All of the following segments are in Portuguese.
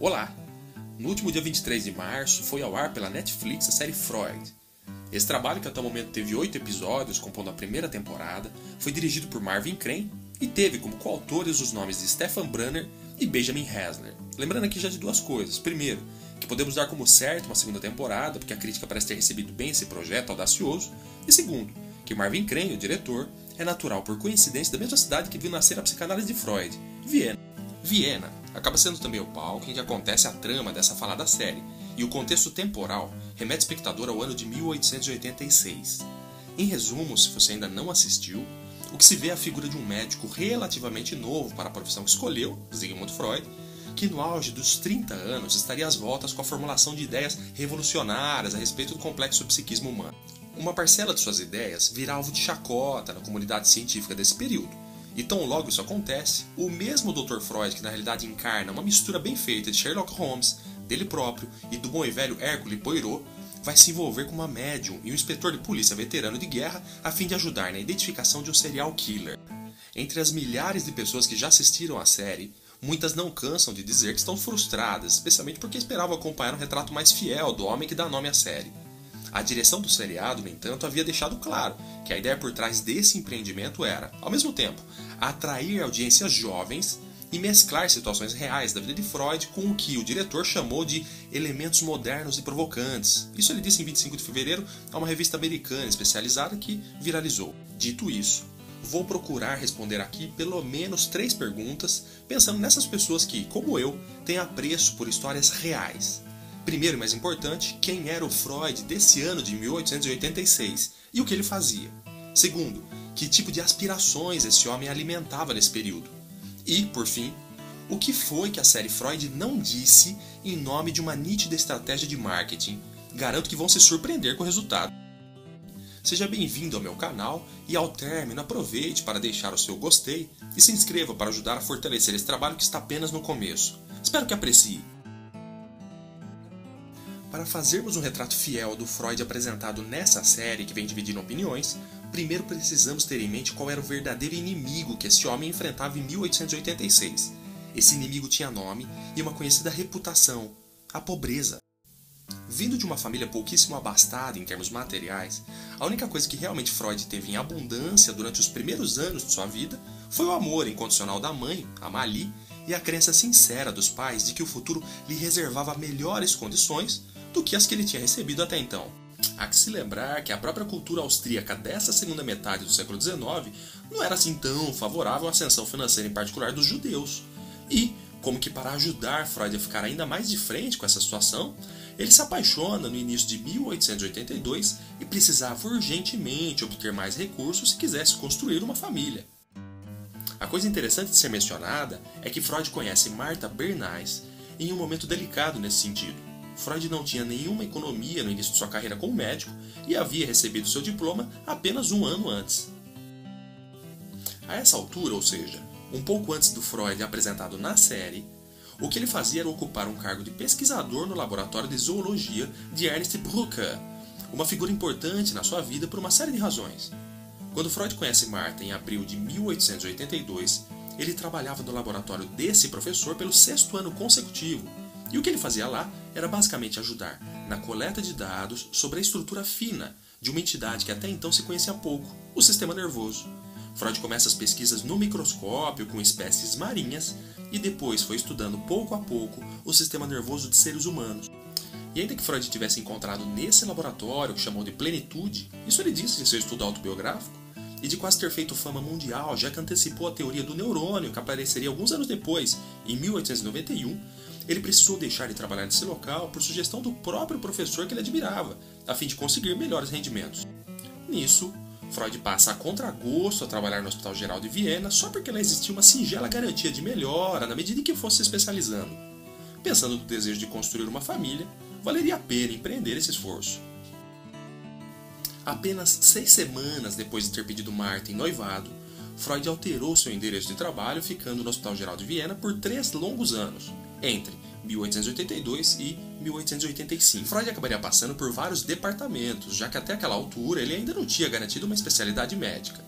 Olá! No último dia 23 de março foi ao ar pela Netflix a série Freud. Esse trabalho, que até o momento teve oito episódios, compondo a primeira temporada, foi dirigido por Marvin Crane e teve como coautores os nomes de Stefan Brunner e Benjamin Hasler. Lembrando aqui já de duas coisas. Primeiro, que podemos dar como certo uma segunda temporada, porque a crítica parece ter recebido bem esse projeto audacioso. E segundo, que Marvin Crane, o diretor, é natural por coincidência da mesma cidade que viu nascer a psicanálise de Freud, Viena. Viena acaba sendo também o palco em que acontece a trama dessa falada série, e o contexto temporal remete o espectador ao ano de 1886. Em resumo, se você ainda não assistiu, o que se vê é a figura de um médico relativamente novo para a profissão que escolheu, Sigmund Freud, que no auge dos 30 anos estaria às voltas com a formulação de ideias revolucionárias a respeito do complexo psiquismo humano. Uma parcela de suas ideias virá alvo de chacota na comunidade científica desse período. E tão logo isso acontece, o mesmo Dr. Freud, que na realidade encarna uma mistura bem feita de Sherlock Holmes, dele próprio e do bom e velho Hércules Poirot, vai se envolver com uma médium e um inspetor de polícia veterano de guerra a fim de ajudar na identificação de um serial killer. Entre as milhares de pessoas que já assistiram à série, muitas não cansam de dizer que estão frustradas, especialmente porque esperavam acompanhar um retrato mais fiel do homem que dá nome à série. A direção do seriado, no entanto, havia deixado claro que a ideia por trás desse empreendimento era, ao mesmo tempo, atrair audiências jovens e mesclar situações reais da vida de Freud com o que o diretor chamou de elementos modernos e provocantes. Isso ele disse em 25 de fevereiro a uma revista americana especializada que viralizou. Dito isso, vou procurar responder aqui pelo menos três perguntas, pensando nessas pessoas que, como eu, têm apreço por histórias reais. Primeiro e mais importante, quem era o Freud desse ano de 1886 e o que ele fazia. Segundo, que tipo de aspirações esse homem alimentava nesse período. E, por fim, o que foi que a série Freud não disse em nome de uma nítida estratégia de marketing? Garanto que vão se surpreender com o resultado. Seja bem-vindo ao meu canal e ao término aproveite para deixar o seu gostei e se inscreva para ajudar a fortalecer esse trabalho que está apenas no começo. Espero que aprecie. Para fazermos um retrato fiel do Freud apresentado nessa série, que vem dividindo opiniões, primeiro precisamos ter em mente qual era o verdadeiro inimigo que esse homem enfrentava em 1886. Esse inimigo tinha nome e uma conhecida reputação: a pobreza. Vindo de uma família pouquíssimo abastada em termos materiais, a única coisa que realmente Freud teve em abundância durante os primeiros anos de sua vida foi o amor incondicional da mãe, a Mali, e a crença sincera dos pais de que o futuro lhe reservava melhores condições do que as que ele tinha recebido até então. Há que se lembrar que a própria cultura austríaca dessa segunda metade do século XIX não era assim tão favorável à ascensão financeira, em particular dos judeus. E, como que para ajudar Freud a ficar ainda mais de frente com essa situação, ele se apaixona no início de 1882 e precisava urgentemente obter mais recursos se quisesse construir uma família. A coisa interessante de ser mencionada é que Freud conhece Martha Bernays em um momento delicado nesse sentido. Freud não tinha nenhuma economia no início de sua carreira como médico e havia recebido seu diploma apenas um ano antes. A essa altura, ou seja, um pouco antes do Freud apresentado na série, o que ele fazia era ocupar um cargo de pesquisador no laboratório de zoologia de Ernst Brucker, uma figura importante na sua vida por uma série de razões. Quando Freud conhece Marta em abril de 1882, ele trabalhava no laboratório desse professor pelo sexto ano consecutivo e o que ele fazia lá era basicamente ajudar na coleta de dados sobre a estrutura fina de uma entidade que até então se conhecia pouco, o sistema nervoso. Freud começa as pesquisas no microscópio com espécies marinhas e depois foi estudando pouco a pouco o sistema nervoso de seres humanos. E ainda que Freud tivesse encontrado nesse laboratório que chamou de plenitude, isso ele disse em seu estudo autobiográfico, e de quase ter feito fama mundial, já que antecipou a teoria do neurônio que apareceria alguns anos depois, em 1891, ele precisou deixar de trabalhar nesse local por sugestão do próprio professor que ele admirava, a fim de conseguir melhores rendimentos. Nisso, Freud passa a contragosto a trabalhar no Hospital Geral de Viena só porque lá existia uma singela garantia de melhora na medida em que fosse se especializando. Pensando no desejo de construir uma família, valeria a pena empreender esse esforço. Apenas seis semanas depois de ter pedido Marta em noivado, Freud alterou seu endereço de trabalho, ficando no Hospital Geral de Viena por três longos anos, entre 1882 e 1885. Freud acabaria passando por vários departamentos, já que até aquela altura ele ainda não tinha garantido uma especialidade médica.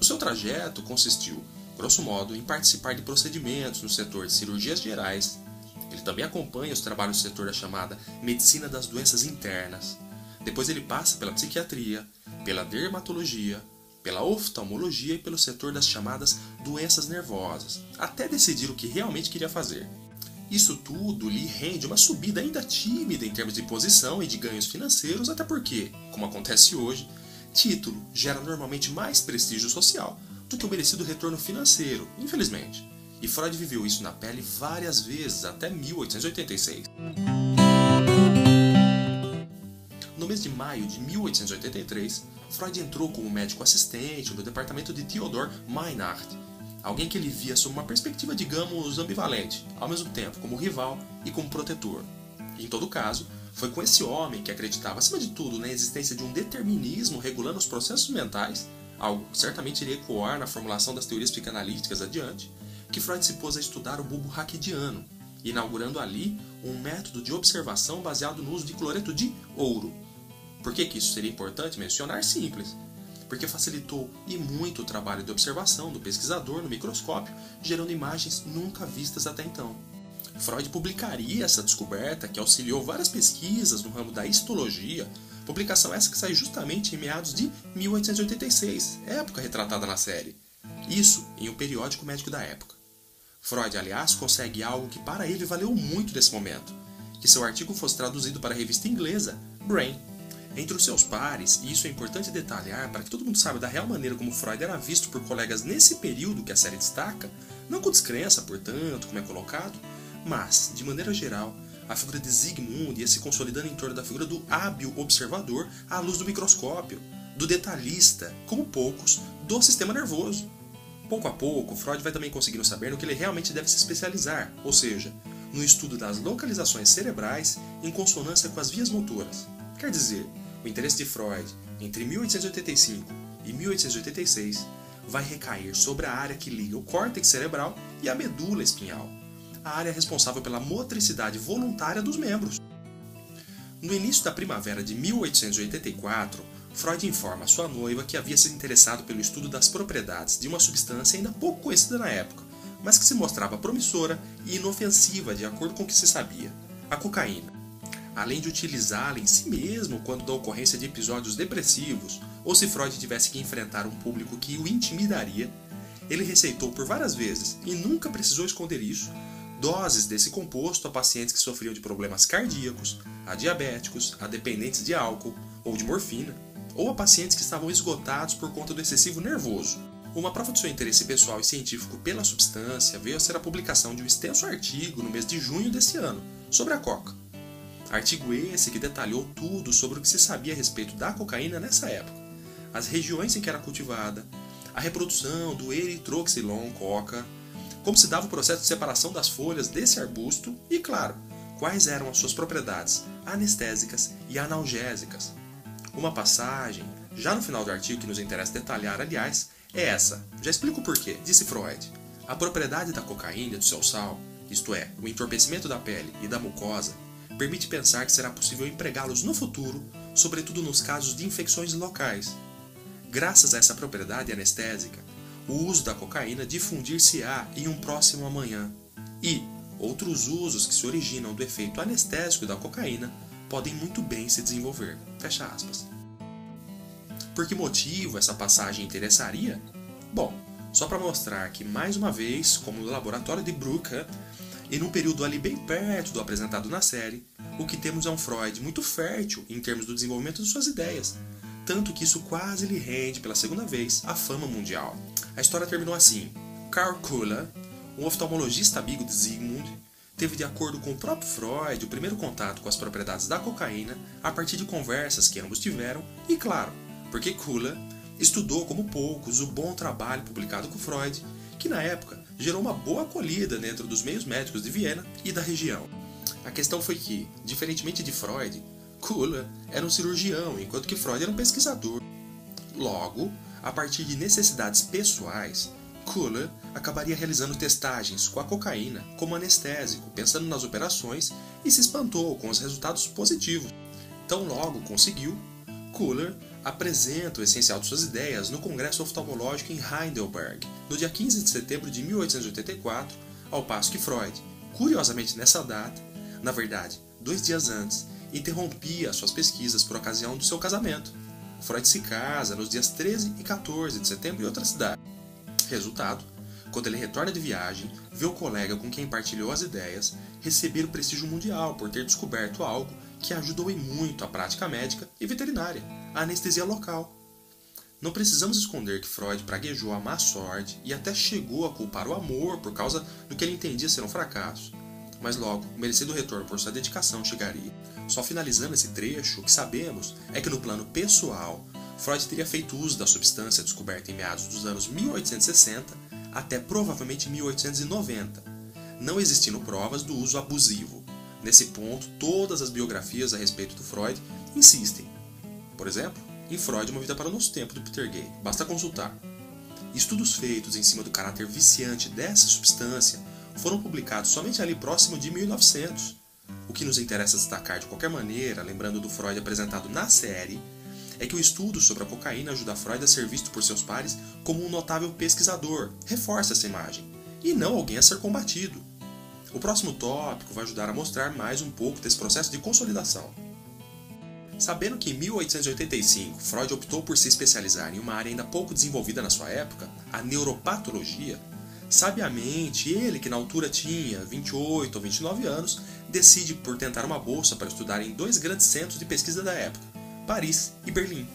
O seu trajeto consistiu, grosso modo, em participar de procedimentos no setor de cirurgias gerais, Ele também acompanha os trabalhos do setor da chamada medicina das doenças internas. Depois ele passa pela psiquiatria, pela dermatologia, pela oftalmologia e pelo setor das chamadas doenças nervosas, até decidir o que realmente queria fazer. Isso tudo lhe rende uma subida ainda tímida em termos de posição e de ganhos financeiros, até porque, como acontece hoje, título gera normalmente mais prestígio social do que o merecido retorno financeiro, infelizmente. E Freud viveu isso na pele várias vezes até 1886. No mês de maio de 1883, Freud entrou como médico assistente no departamento de Theodor Meinhardt, alguém que ele via sob uma perspectiva, digamos, ambivalente, ao mesmo tempo como rival e como protetor. Em todo caso, foi com esse homem que acreditava, acima de tudo, na existência de um determinismo regulando os processos mentais, algo que certamente iria ecoar na formulação das teorias psicanalíticas adiante, que Freud se pôs a estudar o bulbo raquidiano, inaugurando ali um método de observação baseado no uso de cloreto de ouro. Por que, que isso seria importante mencionar? Simples. Porque facilitou e muito o trabalho de observação do pesquisador no microscópio, gerando imagens nunca vistas até então. Freud publicaria essa descoberta, que auxiliou várias pesquisas no ramo da histologia, publicação essa que sai justamente em meados de 1886, época retratada na série. Isso em um periódico médico da época. Freud, aliás, consegue algo que para ele valeu muito nesse momento: que seu artigo fosse traduzido para a revista inglesa Brain. Entre os seus pares, e isso é importante detalhar para que todo mundo saiba da real maneira como Freud era visto por colegas nesse período que a série destaca, não com descrença, portanto, como é colocado, mas, de maneira geral, a figura de Zygmunt ia se consolidando em torno da figura do hábil observador à luz do microscópio, do detalhista, como poucos, do sistema nervoso. Pouco a pouco, Freud vai também conseguindo saber no que ele realmente deve se especializar, ou seja, no estudo das localizações cerebrais em consonância com as vias motoras. Quer dizer, o interesse de Freud entre 1885 e 1886 vai recair sobre a área que liga o córtex cerebral e a medula espinhal, a área responsável pela motricidade voluntária dos membros. No início da primavera de 1884, Freud informa sua noiva que havia se interessado pelo estudo das propriedades de uma substância ainda pouco conhecida na época, mas que se mostrava promissora e inofensiva de acordo com o que se sabia: a cocaína. Além de utilizá-la em si mesmo quando da ocorrência de episódios depressivos, ou se Freud tivesse que enfrentar um público que o intimidaria, ele receitou por várias vezes, e nunca precisou esconder isso, doses desse composto a pacientes que sofriam de problemas cardíacos, a diabéticos, a dependentes de álcool ou de morfina, ou a pacientes que estavam esgotados por conta do excessivo nervoso. Uma prova do seu interesse pessoal e científico pela substância veio a ser a publicação de um extenso artigo no mês de junho desse ano sobre a coca. Artigo esse que detalhou tudo sobre o que se sabia a respeito da cocaína nessa época, as regiões em que era cultivada, a reprodução do eritroxilon coca, como se dava o processo de separação das folhas desse arbusto e, claro, quais eram as suas propriedades anestésicas e analgésicas. Uma passagem, já no final do artigo que nos interessa detalhar, aliás, é essa. Já explico o porquê, disse Freud. A propriedade da cocaína e do seu sal, isto é, o entorpecimento da pele e da mucosa, permite pensar que será possível empregá-los no futuro, sobretudo nos casos de infecções locais. Graças a essa propriedade anestésica, o uso da cocaína difundir-se-á em um próximo amanhã. E outros usos que se originam do efeito anestésico da cocaína podem muito bem se desenvolver. Fecha aspas. Por que motivo essa passagem interessaria? Bom, só para mostrar que, mais uma vez, como no laboratório de Brucker, e num período ali bem perto do apresentado na série, o que temos é um Freud muito fértil em termos do desenvolvimento de suas ideias, tanto que isso quase lhe rende pela segunda vez a fama mundial. A história terminou assim: Karl Kuller, um oftalmologista amigo de Zygmunt, teve, de acordo com o próprio Freud, o primeiro contato com as propriedades da cocaína a partir de conversas que ambos tiveram, e claro, porque Kula estudou como poucos o bom trabalho publicado com Freud, que na época gerou uma boa acolhida dentro dos meios médicos de Viena e da região. A questão foi que, diferentemente de Freud, Kula era um cirurgião, enquanto que Freud era um pesquisador. Logo, a partir de necessidades pessoais, Kuller acabaria realizando testagens com a cocaína como anestésico, pensando nas operações, e se espantou com os resultados positivos. Tão logo conseguiu, Kuller apresenta o essencial de suas ideias no Congresso Oftalmológico em Heidelberg, no dia 15 de setembro de 1884, ao passo que Freud, Curiosamente, nessa data, na verdade, dois dias antes, interrompia suas pesquisas por ocasião do seu casamento. Freud se casa nos dias 13 e 14 de setembro em outra cidade. Resultado: quando ele retorna de viagem, vê o colega com quem partilhou as ideias receber o prestígio mundial por ter descoberto algo que ajudou em muito a prática médica e veterinária, a anestesia local. Não precisamos esconder que Freud praguejou a má sorte e até chegou a culpar o amor por causa do que ele entendia ser um fracasso. Mas logo, o merecido retorno por sua dedicação chegaria. Só finalizando esse trecho, o que sabemos é que no plano pessoal, Freud teria feito uso da substância descoberta em meados dos anos 1860 até provavelmente 1890, não existindo provas do uso abusivo. Nesse ponto, todas as biografias a respeito do Freud insistem. Por exemplo, em Freud, Uma Vida para o Nosso Tempo, do Peter Gay. Basta consultar. Estudos feitos em cima do caráter viciante dessa substância foram publicados somente ali próximo de 1900. O que nos interessa destacar de qualquer maneira, lembrando do Freud apresentado na série, é que o estudo sobre a cocaína ajuda Freud a ser visto por seus pares como um notável pesquisador, reforça essa imagem, e não alguém a ser combatido. O próximo tópico vai ajudar a mostrar mais um pouco desse processo de consolidação. Sabendo que em 1885 Freud optou por se especializar em uma área ainda pouco desenvolvida na sua época, a neuropatologia, sabiamente ele, que na altura tinha 28 ou 29 anos, decide por tentar uma bolsa para estudar em dois grandes centros de pesquisa da época, Paris e Berlim.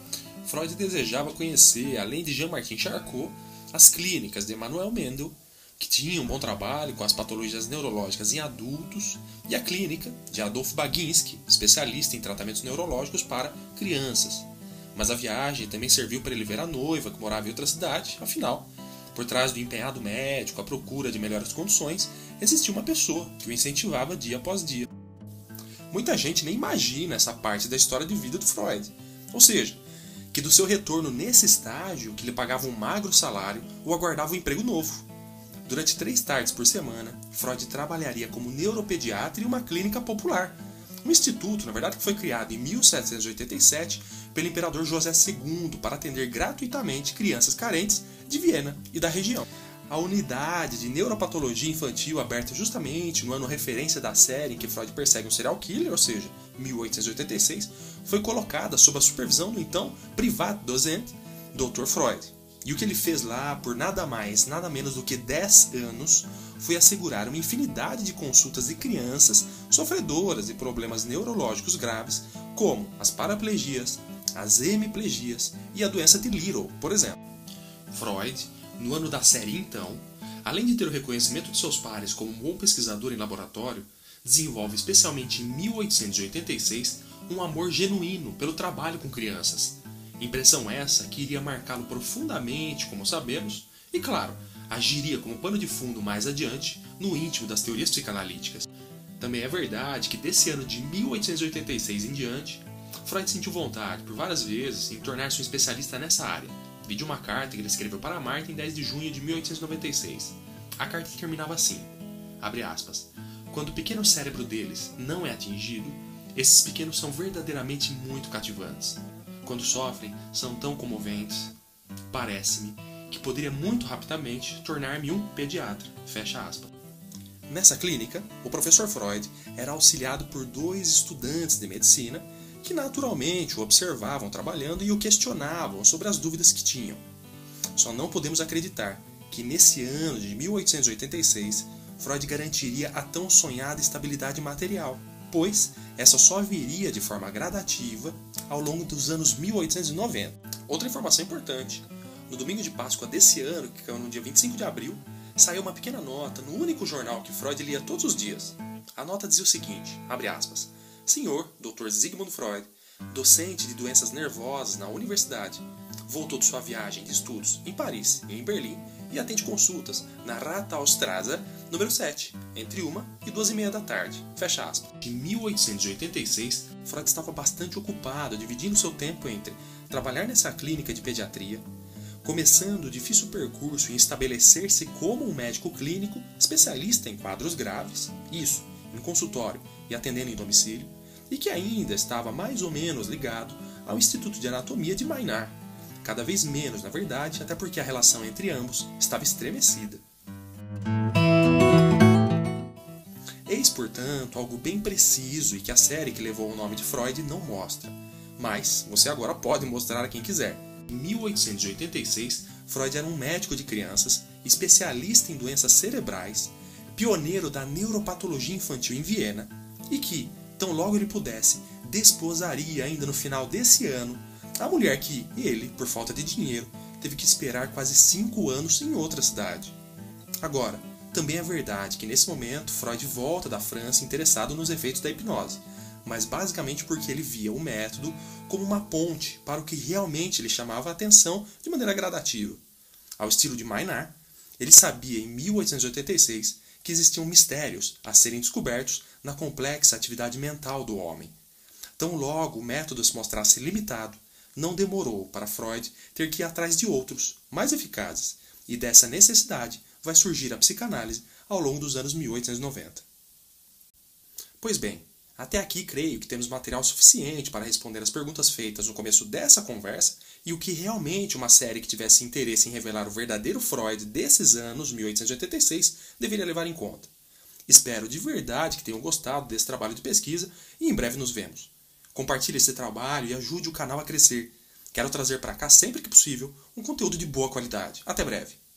Freud desejava conhecer, além de Jean-Martin Charcot, as clínicas de Emmanuel Mendel que tinha um bom trabalho com as patologias neurológicas em adultos, e a clínica de Adolf Baginski, especialista em tratamentos neurológicos para crianças. Mas a viagem também serviu para ele ver a noiva, que morava em outra cidade, afinal, por trás do empenhado médico à procura de melhores condições, existia uma pessoa que o incentivava dia após dia. Muita gente nem imagina essa parte da história de vida do Freud. Ou seja, que do seu retorno nesse estágio, que lhe pagava um magro salário, o aguardava um emprego novo Durante três tardes por semana, Freud trabalharia como neuropediatra em uma clínica popular. Um instituto, na verdade, que foi criado em 1787 pelo imperador José II para atender gratuitamente crianças carentes de Viena e da região. A unidade de neuropatologia infantil, aberta justamente no ano referência da série em que Freud persegue um serial killer, ou seja, 1886, foi colocada sob a supervisão do então privado docente Dr. Freud. E o que ele fez lá, por nada mais, nada menos do que 10 anos, foi assegurar uma infinidade de consultas de crianças sofredoras de problemas neurológicos graves, como as paraplegias, as hemiplegias e a doença de Little, por exemplo. Freud, no ano da série então, além de ter o reconhecimento de seus pares como um bom pesquisador em laboratório, desenvolve especialmente em 1886 um amor genuíno pelo trabalho com crianças, Impressão essa que iria marcá-lo profundamente, como sabemos, e claro, agiria como pano de fundo mais adiante no íntimo das teorias psicanalíticas. Também é verdade que desse ano de 1886 em diante, Freud sentiu vontade, por várias vezes, em tornar-se um especialista nessa área. Vi uma carta que ele escreveu para Marta em 10 de junho de 1896. A carta terminava assim: aspas. Quando o pequeno cérebro deles não é atingido, esses pequenos são verdadeiramente muito cativantes quando sofrem, são tão comoventes. Parece-me que poderia muito rapidamente tornar-me um pediatra. Fecha aspas. Nessa clínica, o professor Freud era auxiliado por dois estudantes de medicina que naturalmente o observavam trabalhando e o questionavam sobre as dúvidas que tinham. Só não podemos acreditar que nesse ano de 1886 Freud garantiria a tão sonhada estabilidade material pois essa só viria de forma gradativa ao longo dos anos 1890. Outra informação importante: no domingo de Páscoa desse ano, que caiu no dia 25 de abril, saiu uma pequena nota no único jornal que Freud lia todos os dias. A nota dizia o seguinte: aspas. Senhor Dr. Sigmund Freud, docente de doenças nervosas na universidade, voltou de sua viagem de estudos em Paris e em Berlim e atende consultas na Rathausstraße número 7, entre uma e duas e meia da tarde. Fecha aspas. Em 1886, Freud estava bastante ocupado, dividindo seu tempo entre trabalhar nessa clínica de pediatria, começando o difícil percurso em estabelecer-se como um médico clínico especialista em quadros graves, isso, em consultório e atendendo em domicílio, e que ainda estava mais ou menos ligado ao Instituto de Anatomia de Maynard, cada vez menos, na verdade, até porque a relação entre ambos estava estremecida. portanto, algo bem preciso e que a série que levou o nome de Freud não mostra. Mas você agora pode mostrar a quem quiser. Em 1886, Freud era um médico de crianças, especialista em doenças cerebrais, pioneiro da neuropatologia infantil em Viena e que, tão logo ele pudesse, desposaria ainda no final desse ano a mulher que ele, por falta de dinheiro, teve que esperar quase cinco anos em outra cidade. Agora, também é verdade que nesse momento Freud volta da França interessado nos efeitos da hipnose, mas basicamente porque ele via o método como uma ponte para o que realmente lhe chamava a atenção de maneira gradativa. Ao estilo de Maynard, ele sabia em 1886 que existiam mistérios a serem descobertos na complexa atividade mental do homem. Tão logo o método se mostrasse limitado, não demorou para Freud ter que ir atrás de outros, mais eficazes, e dessa necessidade vai surgir a psicanálise ao longo dos anos 1890. Pois bem, até aqui creio que temos material suficiente para responder as perguntas feitas no começo dessa conversa e o que realmente uma série que tivesse interesse em revelar o verdadeiro Freud desses anos 1886 deveria levar em conta. Espero de verdade que tenham gostado desse trabalho de pesquisa e em breve nos vemos. Compartilhe esse trabalho e ajude o canal a crescer. Quero trazer para cá sempre que possível um conteúdo de boa qualidade. Até breve!